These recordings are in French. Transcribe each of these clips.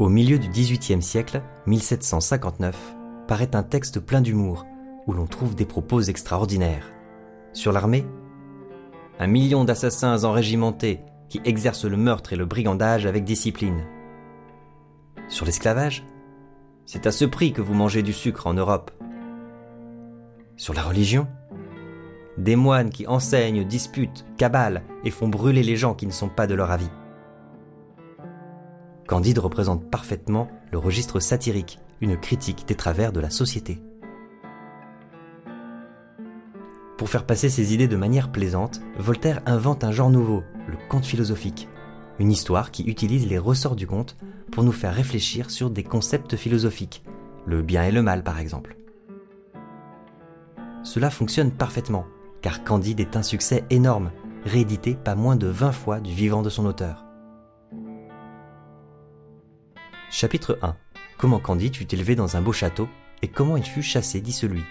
Au milieu du XVIIIe siècle, 1759, paraît un texte plein d'humour, où l'on trouve des propos extraordinaires. Sur l'armée Un million d'assassins enrégimentés qui exercent le meurtre et le brigandage avec discipline. Sur l'esclavage C'est à ce prix que vous mangez du sucre en Europe. Sur la religion Des moines qui enseignent, disputent, cabalent et font brûler les gens qui ne sont pas de leur avis. Candide représente parfaitement le registre satirique, une critique des travers de la société. Pour faire passer ses idées de manière plaisante, Voltaire invente un genre nouveau, le conte philosophique. Une histoire qui utilise les ressorts du conte pour nous faire réfléchir sur des concepts philosophiques, le bien et le mal par exemple. Cela fonctionne parfaitement, car Candide est un succès énorme, réédité pas moins de 20 fois du vivant de son auteur. Chapitre 1 Comment Candide fut élevé dans un beau château et comment il fut chassé d'icelui.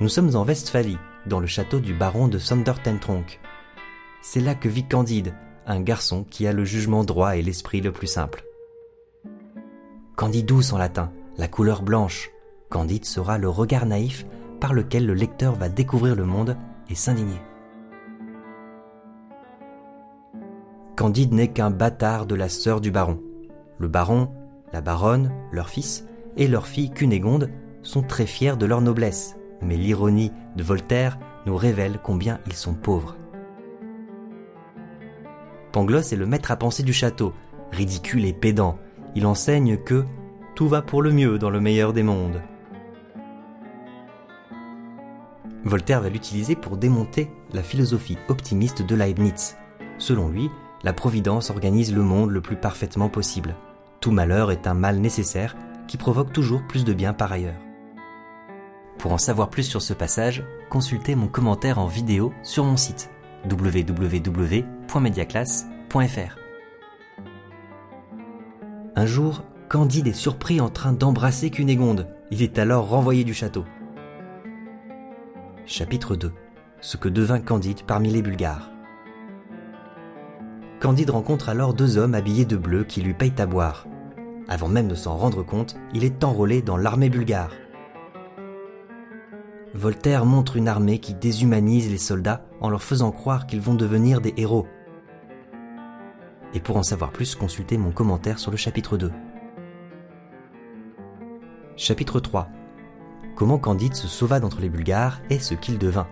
Nous sommes en Westphalie, dans le château du baron de Sondertentronck. C'est là que vit Candide, un garçon qui a le jugement droit et l'esprit le plus simple. Candidus en latin, la couleur blanche. Candide sera le regard naïf par lequel le lecteur va découvrir le monde et s'indigner. Candide n'est qu'un bâtard de la sœur du baron. Le baron, la baronne, leur fils et leur fille Cunégonde sont très fiers de leur noblesse mais l'ironie de Voltaire nous révèle combien ils sont pauvres. Pangloss est le maître à penser du château, ridicule et pédant. Il enseigne que tout va pour le mieux dans le meilleur des mondes. Voltaire va l'utiliser pour démonter la philosophie optimiste de Leibniz. Selon lui, la Providence organise le monde le plus parfaitement possible. Tout malheur est un mal nécessaire qui provoque toujours plus de bien par ailleurs. Pour en savoir plus sur ce passage, consultez mon commentaire en vidéo sur mon site www.mediaclasse.fr. Un jour, Candide est surpris en train d'embrasser Cunégonde. Il est alors renvoyé du château. Chapitre 2 Ce que devint Candide parmi les Bulgares. Candide rencontre alors deux hommes habillés de bleu qui lui payent à boire. Avant même de s'en rendre compte, il est enrôlé dans l'armée bulgare. Voltaire montre une armée qui déshumanise les soldats en leur faisant croire qu'ils vont devenir des héros. Et pour en savoir plus, consultez mon commentaire sur le chapitre 2. Chapitre 3 Comment Candide se sauva d'entre les Bulgares et ce qu'il devint.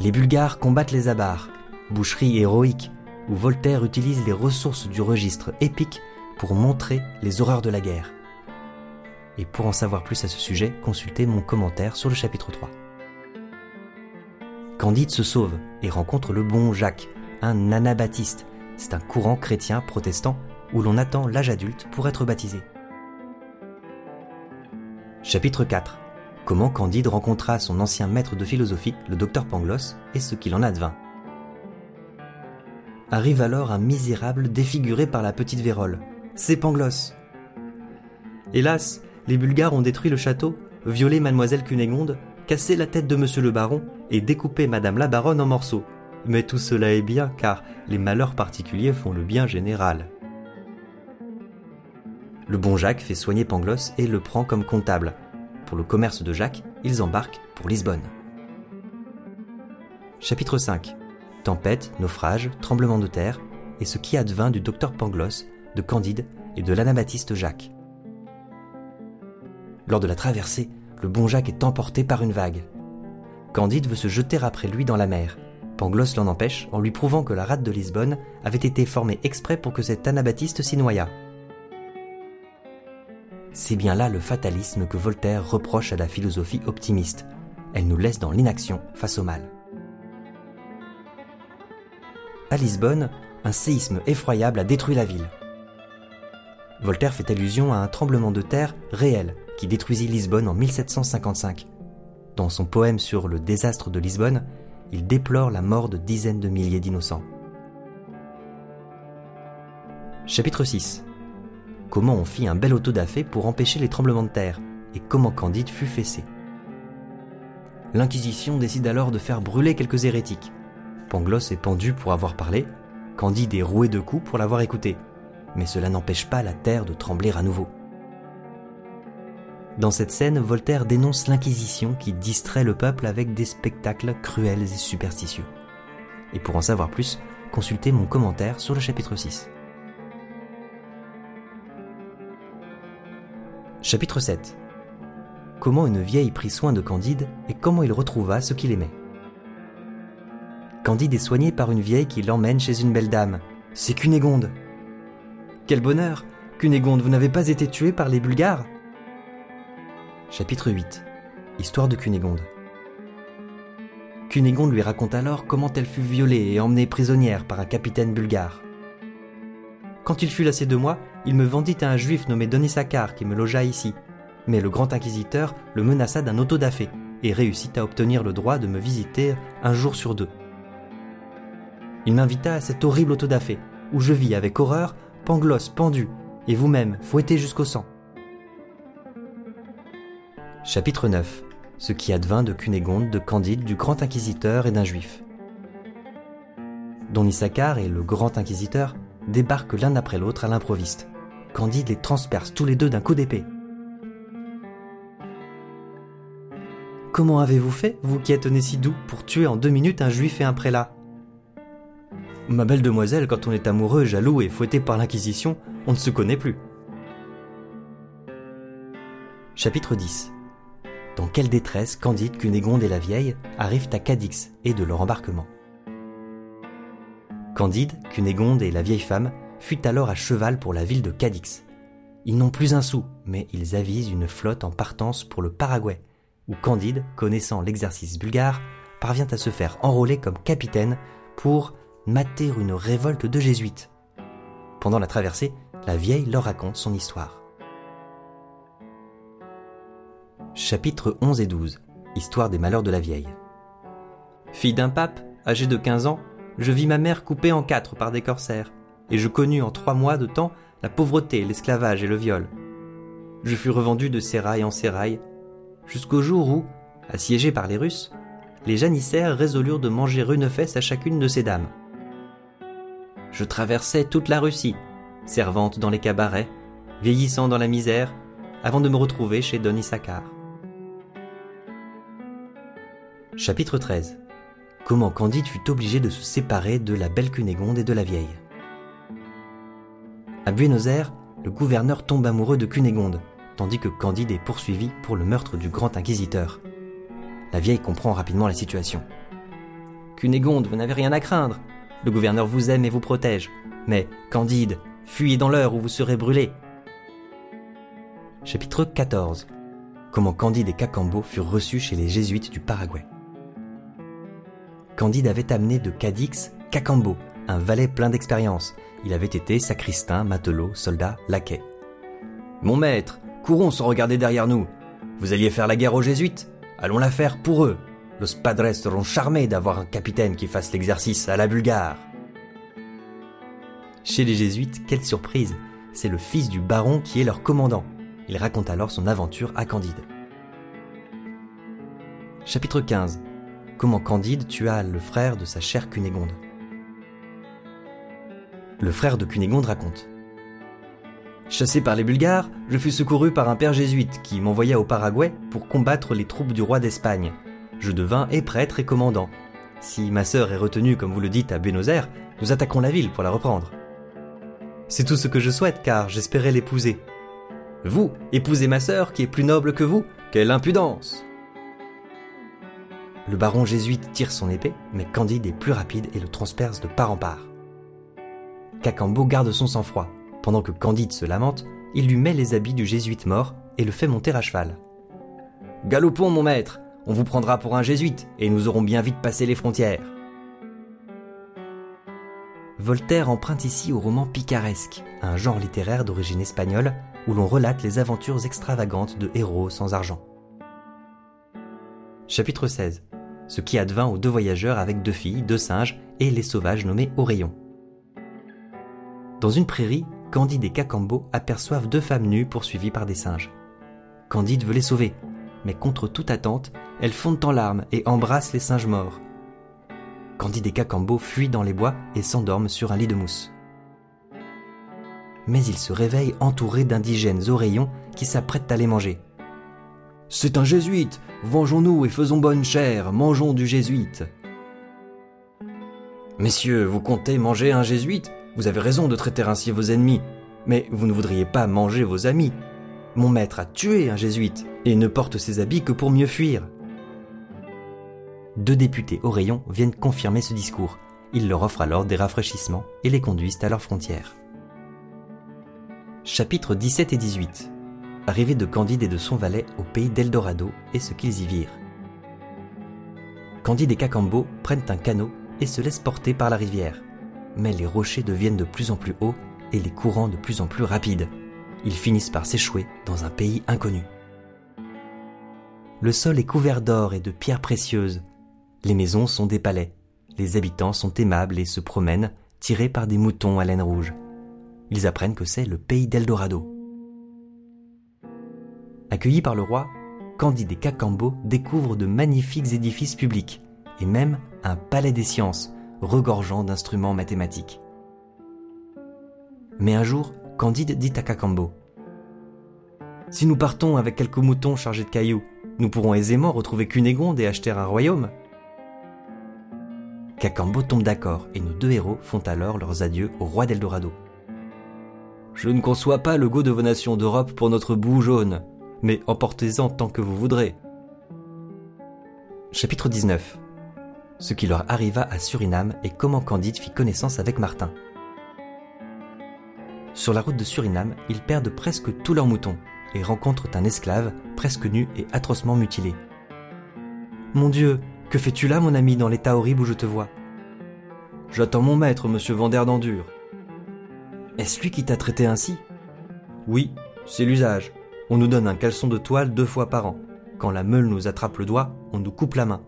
Les Bulgares combattent les Abars, boucherie héroïque, où Voltaire utilise les ressources du registre épique pour montrer les horreurs de la guerre. Et pour en savoir plus à ce sujet, consultez mon commentaire sur le chapitre 3. Candide se sauve et rencontre le bon Jacques, un anabaptiste. C'est un courant chrétien protestant où l'on attend l'âge adulte pour être baptisé. Chapitre 4 Comment Candide rencontra son ancien maître de philosophie, le docteur Pangloss, et ce qu'il en advint. Arrive alors un misérable défiguré par la petite vérole. C'est Pangloss. Hélas, les Bulgares ont détruit le château, violé mademoiselle Cunégonde, cassé la tête de monsieur le baron et découpé madame la baronne en morceaux. Mais tout cela est bien car les malheurs particuliers font le bien général. Le bon Jacques fait soigner Pangloss et le prend comme comptable. Pour le commerce de Jacques, ils embarquent pour Lisbonne. Chapitre 5 Tempête, naufrage, tremblement de terre, et ce qui advint du docteur Pangloss, de Candide et de l'anabaptiste Jacques. Lors de la traversée, le bon Jacques est emporté par une vague. Candide veut se jeter après lui dans la mer. Pangloss l'en empêche en lui prouvant que la rade de Lisbonne avait été formée exprès pour que cet anabaptiste s'y noyât. C'est bien là le fatalisme que Voltaire reproche à la philosophie optimiste. Elle nous laisse dans l'inaction face au mal. À Lisbonne, un séisme effroyable a détruit la ville. Voltaire fait allusion à un tremblement de terre réel qui détruisit Lisbonne en 1755. Dans son poème sur le désastre de Lisbonne, il déplore la mort de dizaines de milliers d'innocents. Chapitre 6 Comment on fit un bel auto-da-fé pour empêcher les tremblements de terre et comment Candide fut fessé. L'Inquisition décide alors de faire brûler quelques hérétiques. Pangloss est pendu pour avoir parlé, Candide est roué de coups pour l'avoir écouté, mais cela n'empêche pas la terre de trembler à nouveau. Dans cette scène, Voltaire dénonce l'Inquisition qui distrait le peuple avec des spectacles cruels et superstitieux. Et pour en savoir plus, consultez mon commentaire sur le chapitre 6. Chapitre 7 Comment une vieille prit soin de Candide et comment il retrouva ce qu'il aimait. Candide est soigné par une vieille qui l'emmène chez une belle dame. C'est Cunégonde. Quel bonheur Cunégonde, vous n'avez pas été tuée par les Bulgares? Chapitre 8 Histoire de Cunégonde Cunégonde lui raconte alors comment elle fut violée et emmenée prisonnière par un capitaine bulgare. Quand il fut lassé de moi, il me vendit à un juif nommé Denisakar qui me logea ici. Mais le grand inquisiteur le menaça d'un auto-da-fé et réussit à obtenir le droit de me visiter un jour sur deux. Il m'invita à cet horrible auto-da-fé, où je vis avec horreur, Pangloss pendu, et vous-même fouetté jusqu'au sang. Chapitre 9 Ce qui advint de Cunégonde, de Candide, du grand inquisiteur et d'un juif. Don Issachar et le grand inquisiteur débarquent l'un après l'autre à l'improviste. Candide les transperce tous les deux d'un coup d'épée. Comment avez-vous fait, vous qui êtes né si doux, pour tuer en deux minutes un juif et un prélat? Ma belle demoiselle, quand on est amoureux, jaloux et fouetté par l'Inquisition, on ne se connaît plus. Chapitre 10 dans quelle détresse Candide, Cunégonde et la vieille arrivent à Cadix et de leur embarquement. Candide, Cunégonde et la vieille femme fuient alors à cheval pour la ville de Cadix. Ils n'ont plus un sou, mais ils avisent une flotte en partance pour le Paraguay, où Candide, connaissant l'exercice bulgare, parvient à se faire enrôler comme capitaine pour mater une révolte de jésuites. Pendant la traversée, la vieille leur raconte son histoire. Chapitres 11 et 12 Histoire des malheurs de la vieille. Fille d'un pape, âgée de 15 ans, je vis ma mère coupée en quatre par des corsaires, et je connus en trois mois de temps la pauvreté, l'esclavage et le viol. Je fus revendu de sérail en sérail, jusqu'au jour où, assiégés par les Russes, les janissaires résolurent de manger une fesse à chacune de ces dames. Je traversais toute la Russie, servante dans les cabarets, vieillissant dans la misère, avant de me retrouver chez Don Issachar. Chapitre 13 Comment Candide fut obligé de se séparer de la belle Cunégonde et de la vieille. À Buenos Aires, le gouverneur tombe amoureux de Cunégonde, tandis que Candide est poursuivi pour le meurtre du grand inquisiteur. La vieille comprend rapidement la situation. Cunégonde, vous n'avez rien à craindre. Le gouverneur vous aime et vous protège. Mais, Candide, fuyez dans l'heure où vous serez brûlé. Chapitre 14 Comment Candide et Cacambo furent reçus chez les jésuites du Paraguay. Candide avait amené de Cadix Cacambo, un valet plein d'expérience. Il avait été sacristain, matelot, soldat, laquais. Mon maître, courons sans regarder derrière nous. Vous alliez faire la guerre aux jésuites Allons la faire pour eux. Los padres seront charmés d'avoir un capitaine qui fasse l'exercice à la bulgare. Chez les jésuites, quelle surprise C'est le fils du baron qui est leur commandant. Il raconte alors son aventure à Candide. Chapitre 15 comment Candide tua le frère de sa chère Cunégonde. Le frère de Cunégonde raconte Chassé par les Bulgares, je fus secouru par un père jésuite qui m'envoya au Paraguay pour combattre les troupes du roi d'Espagne. Je devins et prêtre et commandant. Si ma sœur est retenue, comme vous le dites, à Buenos Aires, nous attaquons la ville pour la reprendre. C'est tout ce que je souhaite car j'espérais l'épouser. Vous, épousez ma sœur qui est plus noble que vous Quelle impudence le baron jésuite tire son épée, mais Candide est plus rapide et le transperce de part en part. Cacambo garde son sang-froid. Pendant que Candide se lamente, il lui met les habits du jésuite mort et le fait monter à cheval. Galopons, mon maître, on vous prendra pour un jésuite et nous aurons bien vite passé les frontières. Voltaire emprunte ici au roman picaresque, un genre littéraire d'origine espagnole où l'on relate les aventures extravagantes de héros sans argent. Chapitre 16 ce qui advint aux deux voyageurs avec deux filles, deux singes et les sauvages nommés Oreillon. Dans une prairie, Candide et Cacambo aperçoivent deux femmes nues poursuivies par des singes. Candide veut les sauver, mais contre toute attente, elles fondent en larmes et embrassent les singes morts. Candide et Cacambo fuient dans les bois et s'endorment sur un lit de mousse. Mais ils se réveillent entourés d'indigènes oreillons qui s'apprêtent à les manger. C'est un jésuite Vengeons-nous et faisons bonne chère, mangeons du jésuite Messieurs, vous comptez manger un jésuite? Vous avez raison de traiter ainsi vos ennemis, mais vous ne voudriez pas manger vos amis. Mon maître a tué un jésuite et ne porte ses habits que pour mieux fuir. Deux députés au rayon viennent confirmer ce discours. Ils leur offrent alors des rafraîchissements et les conduisent à leurs frontières. Chapitres 17 et 18 Arrivée de Candide et de son valet au pays d'Eldorado et ce qu'ils y virent. Candide et Cacambo prennent un canot et se laissent porter par la rivière. Mais les rochers deviennent de plus en plus hauts et les courants de plus en plus rapides. Ils finissent par s'échouer dans un pays inconnu. Le sol est couvert d'or et de pierres précieuses. Les maisons sont des palais. Les habitants sont aimables et se promènent, tirés par des moutons à laine rouge. Ils apprennent que c'est le pays d'Eldorado. Accueillis par le roi, Candide et Cacambo découvrent de magnifiques édifices publics et même un palais des sciences regorgeant d'instruments mathématiques. Mais un jour, Candide dit à Cacambo Si nous partons avec quelques moutons chargés de cailloux, nous pourrons aisément retrouver Cunégonde et acheter un royaume. Cacambo tombe d'accord et nos deux héros font alors leurs adieux au roi d'Eldorado. Je ne conçois pas le goût de vos nations d'Europe pour notre bout jaune, mais emportez-en tant que vous voudrez. Chapitre 19 Ce qui leur arriva à Suriname et comment Candide fit connaissance avec Martin. Sur la route de Suriname, ils perdent presque tous leurs moutons et rencontrent un esclave, presque nu et atrocement mutilé. Mon Dieu, que fais-tu là, mon ami, dans l'état horrible où je te vois? J'attends mon maître, monsieur Vander d'Endure. Est-ce lui qui t'a traité ainsi? Oui, c'est l'usage. On nous donne un caleçon de toile deux fois par an. Quand la meule nous attrape le doigt, on nous coupe la main.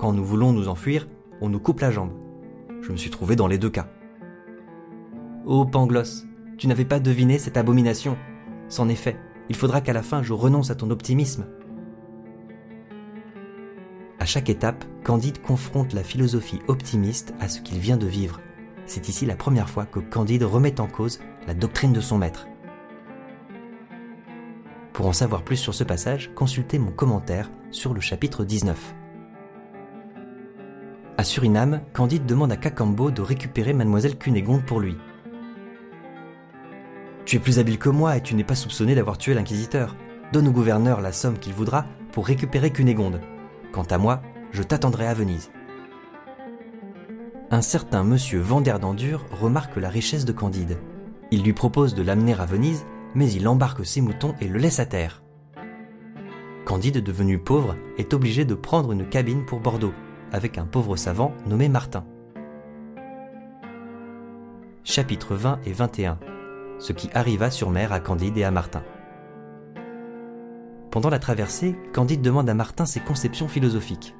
Quand nous voulons nous enfuir, on nous coupe la jambe. Je me suis trouvé dans les deux cas. Oh Pangloss, tu n'avais pas deviné cette abomination. C'en est fait. Il faudra qu'à la fin je renonce à ton optimisme. À chaque étape, Candide confronte la philosophie optimiste à ce qu'il vient de vivre. C'est ici la première fois que Candide remet en cause la doctrine de son maître. Pour en savoir plus sur ce passage, consultez mon commentaire sur le chapitre 19. À Suriname, Candide demande à Cacambo de récupérer mademoiselle Cunégonde pour lui. Tu es plus habile que moi et tu n'es pas soupçonné d'avoir tué l'inquisiteur. Donne au gouverneur la somme qu'il voudra pour récupérer Cunégonde. Quant à moi, je t'attendrai à Venise. Un certain monsieur Vander d'Endure remarque la richesse de Candide. Il lui propose de l'amener à Venise, mais il embarque ses moutons et le laisse à terre. Candide, devenu pauvre, est obligé de prendre une cabine pour Bordeaux, avec un pauvre savant nommé Martin. Chapitres 20 et 21 ce qui arriva sur mer à Candide et à Martin. Pendant la traversée, Candide demande à Martin ses conceptions philosophiques.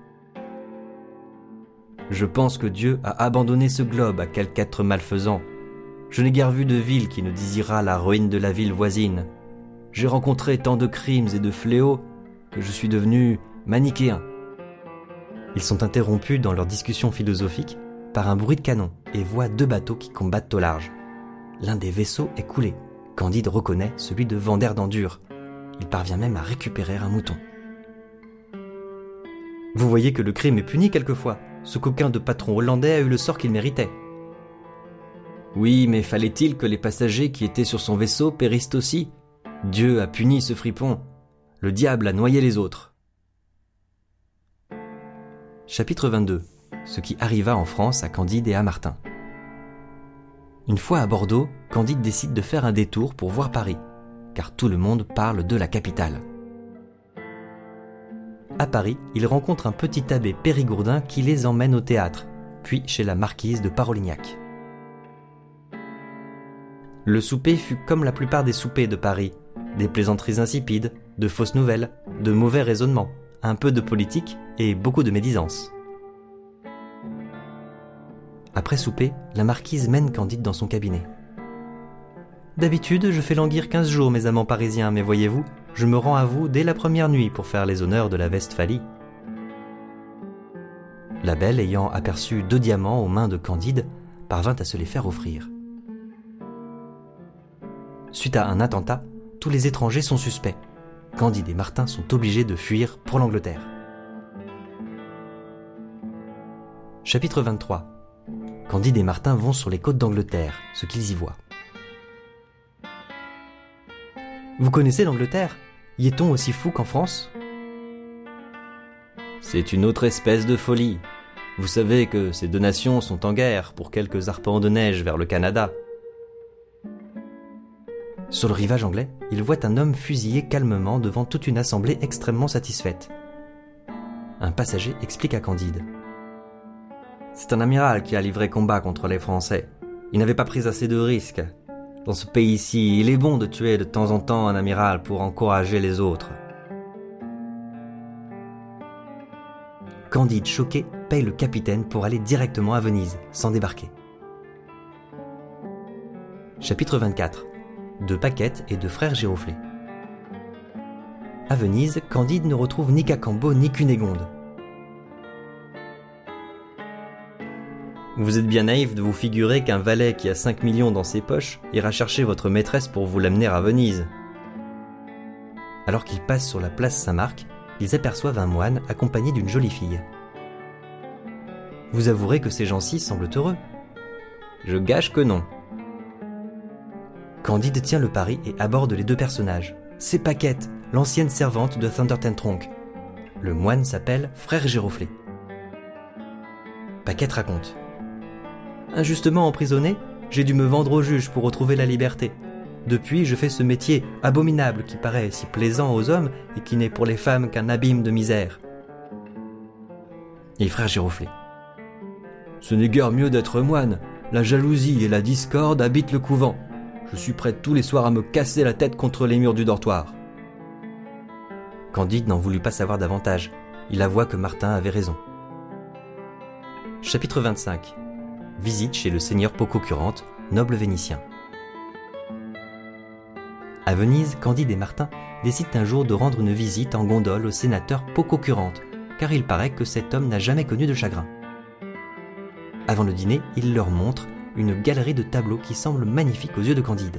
Je pense que Dieu a abandonné ce globe à quelque être malfaisant. Je n'ai guère vu de ville qui ne désirât la ruine de la ville voisine. J'ai rencontré tant de crimes et de fléaux que je suis devenu manichéen. Ils sont interrompus dans leur discussion philosophique par un bruit de canon et voient deux bateaux qui combattent au large l'un des vaisseaux est coulé. Candide reconnaît celui de Vander d'Endure. Il parvient même à récupérer un mouton. Vous voyez que le crime est puni quelquefois. Ce coquin de patron hollandais a eu le sort qu'il méritait. Oui, mais fallait-il que les passagers qui étaient sur son vaisseau périssent aussi? Dieu a puni ce fripon. Le diable a noyé les autres. Chapitre 22 Ce qui arriva en France à Candide et à Martin. Une fois à Bordeaux, Candide décide de faire un détour pour voir Paris, car tout le monde parle de la capitale. À Paris, il rencontre un petit abbé périgourdin qui les emmène au théâtre, puis chez la marquise de Parolignac. Le souper fut comme la plupart des soupers de Paris, des plaisanteries insipides, de fausses nouvelles, de mauvais raisonnements, un peu de politique et beaucoup de médisance. Après souper, la marquise mène Candide dans son cabinet. D'habitude, je fais languir quinze jours mes amants parisiens, mais voyez-vous, je me rends à vous dès la première nuit pour faire les honneurs de la Westphalie. La belle, ayant aperçu deux diamants aux mains de Candide, parvint à se les faire offrir. Suite à un attentat, tous les étrangers sont suspects. Candide et Martin sont obligés de fuir pour l'Angleterre. Chapitre 23 Candide et Martin vont sur les côtes d'Angleterre, ce qu'ils y voient. Vous connaissez l'Angleterre? Y est-on aussi fou qu'en France? C'est une autre espèce de folie. Vous savez que ces deux nations sont en guerre pour quelques arpents de neige vers le Canada. Sur le rivage anglais, il voit un homme fusillé calmement devant toute une assemblée extrêmement satisfaite. Un passager explique à Candide. C'est un amiral qui a livré combat contre les Français. Il n'avait pas pris assez de risques. Dans ce pays-ci, il est bon de tuer de temps en temps un amiral pour encourager les autres. Candide, choqué, paye le capitaine pour aller directement à Venise, sans débarquer. Chapitre 24 De Paquette et de frères Giroflée. À Venise, Candide ne retrouve ni Cacambo ni Cunégonde. Vous êtes bien naïf de vous figurer qu'un valet qui a 5 millions dans ses poches ira chercher votre maîtresse pour vous l'amener à Venise. Alors qu'ils passent sur la place Saint-Marc, ils aperçoivent un moine accompagné d'une jolie fille. Vous avouerez que ces gens-ci semblent heureux. Je gâche que non. Candide tient le pari et aborde les deux personnages. C'est Paquette, l'ancienne servante de Thunder Tronk. Le moine s'appelle Frère Giroflée. Paquette raconte. Injustement emprisonné, j'ai dû me vendre au juge pour retrouver la liberté. Depuis, je fais ce métier abominable qui paraît si plaisant aux hommes et qui n'est pour les femmes qu'un abîme de misère. Et frère Giroflée. Ce n'est guère mieux d'être moine. La jalousie et la discorde habitent le couvent. Je suis prêt tous les soirs à me casser la tête contre les murs du dortoir. Candide n'en voulut pas savoir davantage. Il avoua que Martin avait raison. Chapitre 25 visite chez le seigneur Pococurante, noble vénitien. À Venise, Candide et Martin décident un jour de rendre une visite en gondole au sénateur Pococurante, car il paraît que cet homme n'a jamais connu de chagrin. Avant le dîner, il leur montre une galerie de tableaux qui semble magnifique aux yeux de Candide.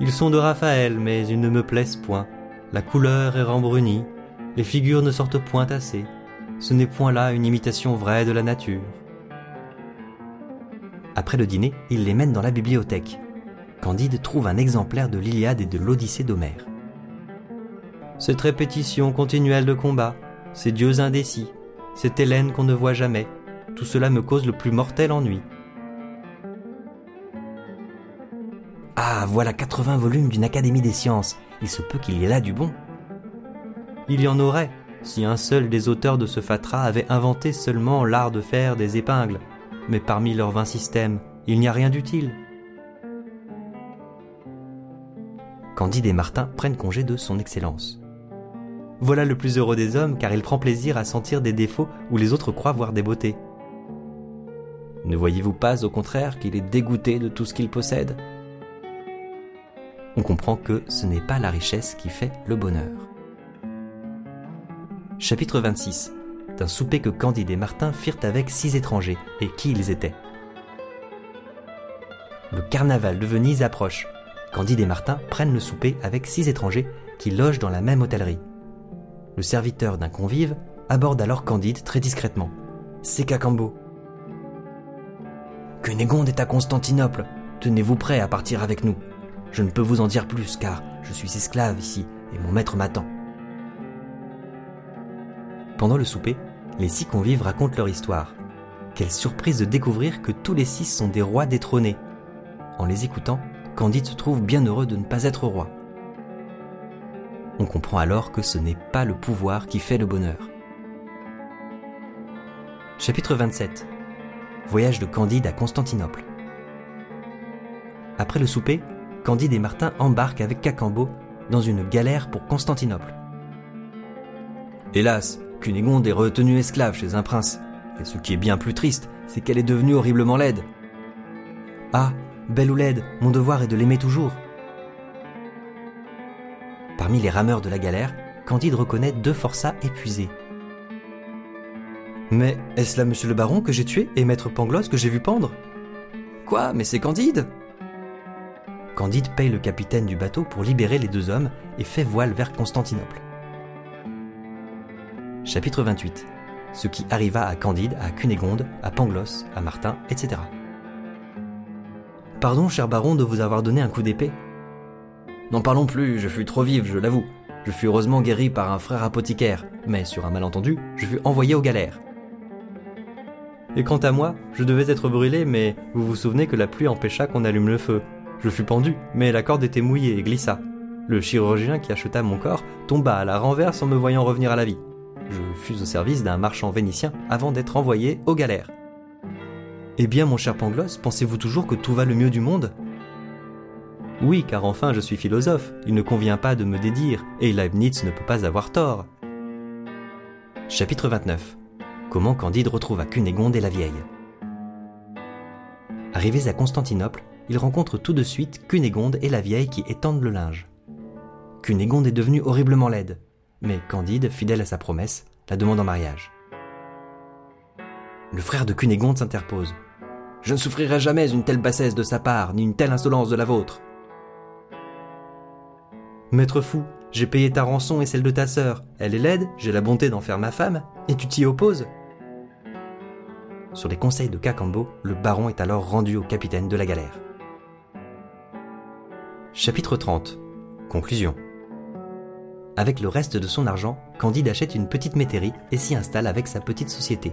Ils sont de Raphaël, mais ils ne me plaisent point. La couleur est rembrunie, les figures ne sortent point assez. Ce n'est point là une imitation vraie de la nature. Après le dîner, il les mène dans la bibliothèque. Candide trouve un exemplaire de l'Iliade et de l'Odyssée d'Homère. Cette répétition continuelle de combats, ces dieux indécis, cette Hélène qu'on ne voit jamais, tout cela me cause le plus mortel ennui. Ah, voilà 80 volumes d'une Académie des sciences. Il se peut qu'il y ait là du bon. Il y en aurait, si un seul des auteurs de ce fatras avait inventé seulement l'art de faire des épingles, mais parmi leurs vingt systèmes, il n'y a rien d'utile. Candide et Martin prennent congé de son Excellence. Voilà le plus heureux des hommes car il prend plaisir à sentir des défauts où les autres croient voir des beautés. Ne voyez-vous pas au contraire qu'il est dégoûté de tout ce qu'il possède? On comprend que ce n'est pas la richesse qui fait le bonheur. Chapitre 26 d'un souper que Candide et Martin firent avec six étrangers, et qui ils étaient? Le carnaval de Venise approche. Candide et Martin prennent le souper avec six étrangers qui logent dans la même hôtellerie. Le serviteur d'un convive aborde alors Candide très discrètement. C'est Cacambo. Cunégonde est à Constantinople. Tenez-vous prêt à partir avec nous. Je ne peux vous en dire plus car je suis esclave ici et mon maître m'attend. Pendant le souper, les six convives racontent leur histoire. Quelle surprise de découvrir que tous les six sont des rois détrônés. En les écoutant, Candide se trouve bien heureux de ne pas être roi. On comprend alors que ce n'est pas le pouvoir qui fait le bonheur. Chapitre 27 Voyage de Candide à Constantinople. Après le souper, Candide et Martin embarquent avec Cacambo dans une galère pour Constantinople. Hélas, Cunégonde est retenue esclave chez un prince. Et ce qui est bien plus triste, c'est qu'elle est devenue horriblement laide. Ah, belle ou laide, mon devoir est de l'aimer toujours. Parmi les rameurs de la galère, Candide reconnaît deux forçats épuisés. Mais est-ce là monsieur le baron que j'ai tué et maître Pangloss que j'ai vu pendre? Quoi Mais c'est Candide? Candide paye le capitaine du bateau pour libérer les deux hommes et fait voile vers Constantinople. Chapitre 28 Ce qui arriva à Candide, à Cunégonde, à Pangloss, à Martin, etc. Pardon, cher baron, de vous avoir donné un coup d'épée. N'en parlons plus, je fus trop vive, je l'avoue. Je fus heureusement guéri par un frère apothicaire, mais sur un malentendu, je fus envoyé aux galères. Et quant à moi, je devais être brûlé, mais vous vous souvenez que la pluie empêcha qu'on allume le feu. Je fus pendu, mais la corde était mouillée et glissa. Le chirurgien qui acheta mon corps tomba à la renverse en me voyant revenir à la vie. Je fus au service d'un marchand vénitien avant d'être envoyé aux galères. Eh bien, mon cher Pangloss, pensez-vous toujours que tout va le mieux du monde? Oui, car enfin je suis philosophe, il ne convient pas de me dédire, et Leibniz ne peut pas avoir tort. Chapitre 29 Comment Candide retrouva Cunégonde et la vieille. Arrivés à Constantinople, ils rencontrent tout de suite Cunégonde et la vieille qui étendent le linge. Cunégonde est devenue horriblement laide, mais Candide, fidèle à sa promesse, la demande en mariage. Le frère de Cunégonde s'interpose. Je ne souffrirai jamais une telle bassesse de sa part, ni une telle insolence de la vôtre. Maître fou, j'ai payé ta rançon et celle de ta sœur. Elle est laide, j'ai la bonté d'en faire ma femme, et tu t'y opposes. Sur les conseils de Cacambo, le baron est alors rendu au capitaine de la galère. Chapitre 30 Conclusion Avec le reste de son argent, Candide achète une petite métairie et s'y installe avec sa petite société.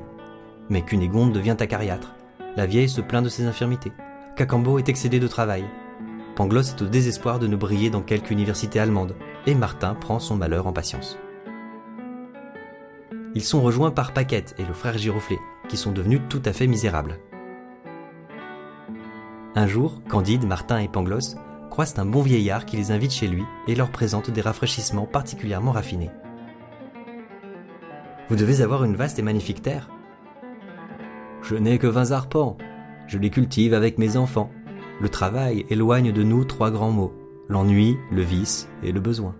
Mais Cunégonde devient acariâtre. La vieille se plaint de ses infirmités. Cacambo est excédé de travail. Pangloss est au désespoir de ne briller dans quelque université allemande, et Martin prend son malheur en patience. Ils sont rejoints par Paquette et le frère Giroflé, qui sont devenus tout à fait misérables. Un jour, Candide, Martin et Pangloss croisent un bon vieillard qui les invite chez lui et leur présente des rafraîchissements particulièrement raffinés. Vous devez avoir une vaste et magnifique terre. Je n'ai que vingt arpents. Je les cultive avec mes enfants. Le travail éloigne de nous trois grands mots, l'ennui, le vice et le besoin.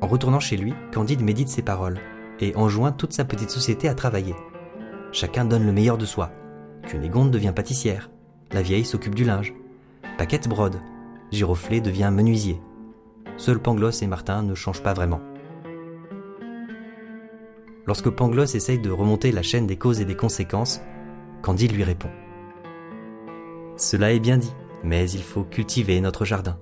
En retournant chez lui, Candide médite ses paroles et enjoint toute sa petite société à travailler. Chacun donne le meilleur de soi. Cunégonde devient pâtissière, la vieille s'occupe du linge, Paquette brode, Giroflé devient menuisier. Seuls Pangloss et Martin ne changent pas vraiment. Lorsque Pangloss essaye de remonter la chaîne des causes et des conséquences, Candide lui répond. Cela est bien dit, mais il faut cultiver notre jardin.